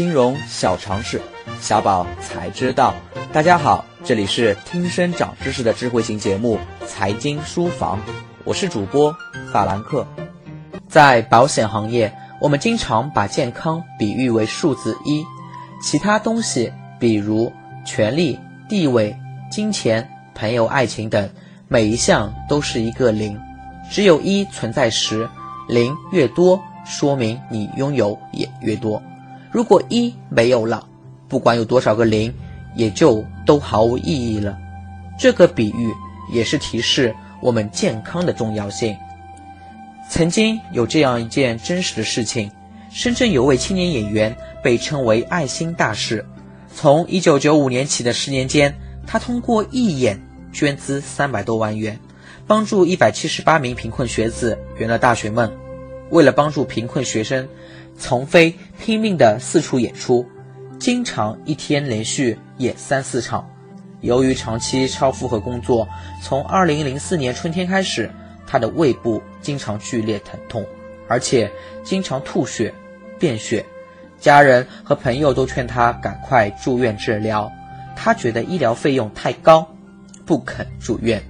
金融小常识，小宝才知道。大家好，这里是听声长知识的智慧型节目《财经书房》，我是主播法兰克。在保险行业，我们经常把健康比喻为数字一，其他东西，比如权力、地位、金钱、朋友、爱情等，每一项都是一个零。只有一存在时，零越多，说明你拥有也越多。如果一没有了，不管有多少个零，也就都毫无意义了。这个比喻也是提示我们健康的重要性。曾经有这样一件真实的事情：深圳有位青年演员被称为“爱心大使”。从1995年起的十年间，他通过义演捐资三百多万元，帮助178名贫困学子圆了大学梦。为了帮助贫困学生。丛飞拼命地四处演出，经常一天连续演三四场。由于长期超负荷工作，从2004年春天开始，他的胃部经常剧烈疼痛，而且经常吐血、便血。家人和朋友都劝他赶快住院治疗，他觉得医疗费用太高，不肯住院。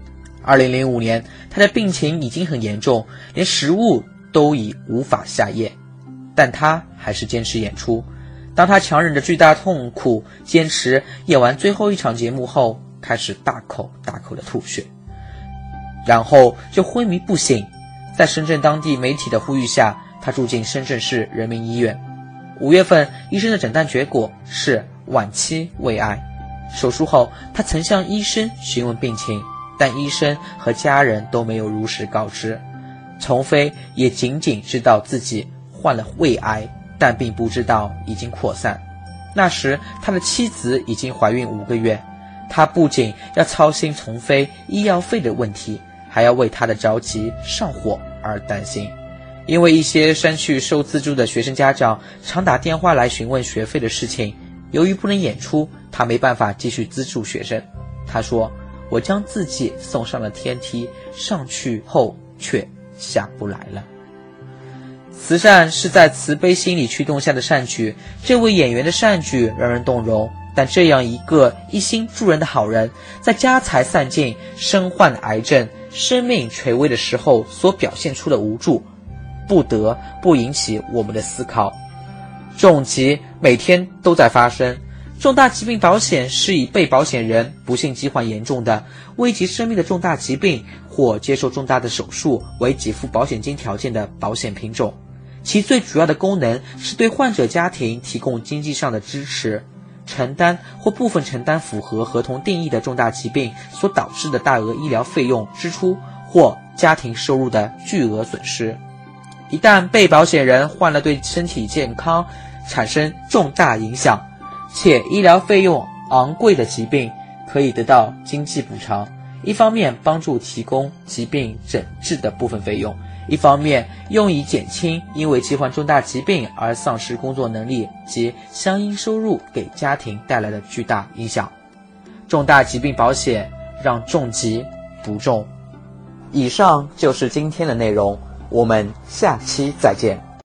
2005年，他的病情已经很严重，连食物都已无法下咽。但他还是坚持演出。当他强忍着巨大痛苦，坚持演完最后一场节目后，开始大口大口的吐血，然后就昏迷不醒。在深圳当地媒体的呼吁下，他住进深圳市人民医院。五月份，医生的诊断结果是晚期胃癌。手术后，他曾向医生询问病情，但医生和家人都没有如实告知。丛飞也仅仅知道自己。患了胃癌，但并不知道已经扩散。那时，他的妻子已经怀孕五个月，他不仅要操心丛飞医药费的问题，还要为他的着急上火而担心。因为一些山区收资助的学生家长常打电话来询问学费的事情，由于不能演出，他没办法继续资助学生。他说：“我将自己送上了天梯，上去后却下不来了。”慈善是在慈悲心理驱动下的善举。这位演员的善举让人动容，但这样一个一心助人的好人，在家财散尽、身患癌症、生命垂危的时候所表现出的无助，不得不引起我们的思考。重疾每天都在发生，重大疾病保险是以被保险人不幸疾患严重的、危及生命的重大疾病或接受重大的手术为给付保险金条件的保险品种。其最主要的功能是对患者家庭提供经济上的支持，承担或部分承担符合合同定义的重大疾病所导致的大额医疗费用支出或家庭收入的巨额损失。一旦被保险人患了对身体健康产生重大影响，且医疗费用昂贵的疾病，可以得到经济补偿，一方面帮助提供疾病诊治的部分费用。一方面用以减轻因为罹患重大疾病而丧失工作能力及相应收入给家庭带来的巨大影响。重大疾病保险让重疾不重。以上就是今天的内容，我们下期再见。